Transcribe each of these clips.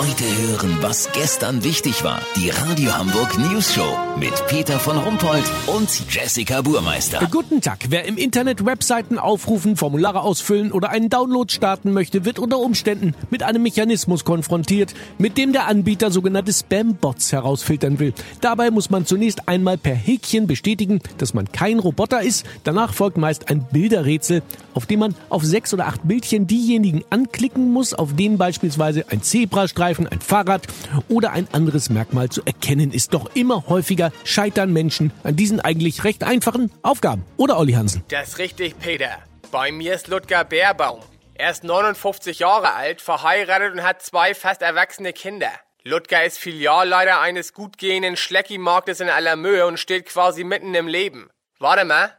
Heute hören, was gestern wichtig war. Die Radio Hamburg News Show mit Peter von Rumpold und Jessica Burmeister. Guten Tag. Wer im Internet Webseiten aufrufen, Formulare ausfüllen oder einen Download starten möchte, wird unter Umständen mit einem Mechanismus konfrontiert, mit dem der Anbieter sogenannte Spam-Bots herausfiltern will. Dabei muss man zunächst einmal per Häkchen bestätigen, dass man kein Roboter ist. Danach folgt meist ein Bilderrätsel, auf dem man auf sechs oder acht Bildchen diejenigen anklicken muss, auf denen beispielsweise ein Zebrastreifen, ein Fahrrad oder ein anderes Merkmal zu erkennen ist. Doch immer häufiger scheitern Menschen an diesen eigentlich recht einfachen Aufgaben. Oder Olli Hansen? Das ist richtig, Peter. Bei mir ist Ludger Bärbaum. Er ist 59 Jahre alt, verheiratet und hat zwei fast erwachsene Kinder. Ludger ist Filialleiter eines gut gehenden Schlecki-Marktes in aller Mühe und steht quasi mitten im Leben. Warte mal.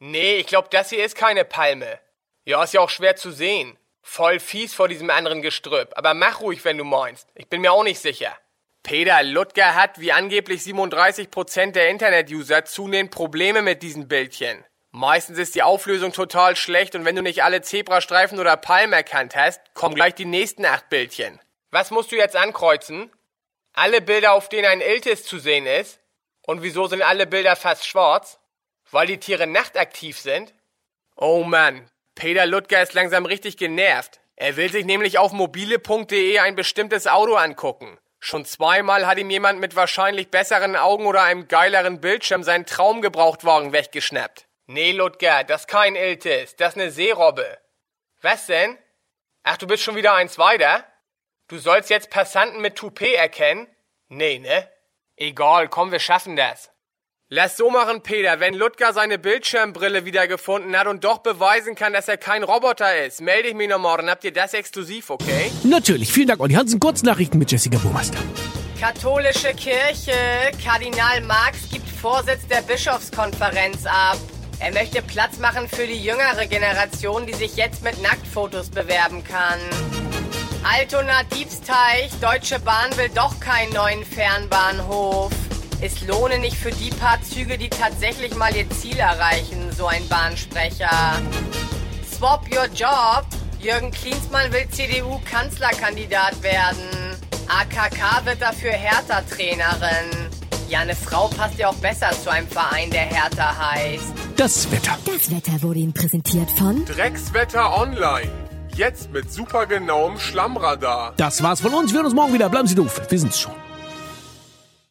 Nee, ich glaube, das hier ist keine Palme. Ja, ist ja auch schwer zu sehen. Voll fies vor diesem anderen Gestrüpp. Aber mach ruhig, wenn du meinst. Ich bin mir auch nicht sicher. Peter Ludger hat, wie angeblich 37% der Internet-User, zunehmend Probleme mit diesen Bildchen. Meistens ist die Auflösung total schlecht und wenn du nicht alle Zebrastreifen oder Palmen erkannt hast, kommen gleich die nächsten acht Bildchen. Was musst du jetzt ankreuzen? Alle Bilder, auf denen ein Iltis zu sehen ist? Und wieso sind alle Bilder fast schwarz? Weil die Tiere nachtaktiv sind? Oh Mann, Peter Ludger ist langsam richtig genervt. Er will sich nämlich auf mobile.de ein bestimmtes Auto angucken. Schon zweimal hat ihm jemand mit wahrscheinlich besseren Augen oder einem geileren Bildschirm seinen Traumgebrauchtwagen weggeschnappt. Nee, Ludger, das kein Iltis, das eine Seerobbe. Was denn? Ach, du bist schon wieder eins weiter? Du sollst jetzt Passanten mit Toupet erkennen? Nee, ne? Egal, komm, wir schaffen das. Lass so machen, Peter. Wenn Ludger seine Bildschirmbrille wiedergefunden hat und doch beweisen kann, dass er kein Roboter ist, melde ich mich noch morgen. Habt ihr das exklusiv, okay? Natürlich. Vielen Dank, Olli Hansen. Kurznachrichten mit Jessica Burmeister. Katholische Kirche. Kardinal Marx gibt Vorsitz der Bischofskonferenz ab. Er möchte Platz machen für die jüngere Generation, die sich jetzt mit Nacktfotos bewerben kann. Altona Diebsteich. Deutsche Bahn will doch keinen neuen Fernbahnhof. Es lohne nicht für die paar Züge, die tatsächlich mal ihr Ziel erreichen, so ein Bahnsprecher. Swap your job. Jürgen Klinsmann will CDU-Kanzlerkandidat werden. AKK wird dafür Hertha-Trainerin. Ja, eine Frau passt ja auch besser zu einem Verein, der Hertha heißt. Das Wetter. Das Wetter wurde Ihnen präsentiert von Dreckswetter online. Jetzt mit supergenauem Schlammradar. Das war's von uns. Wir hören uns morgen wieder. Bleiben Sie doof. Wir sind's schon.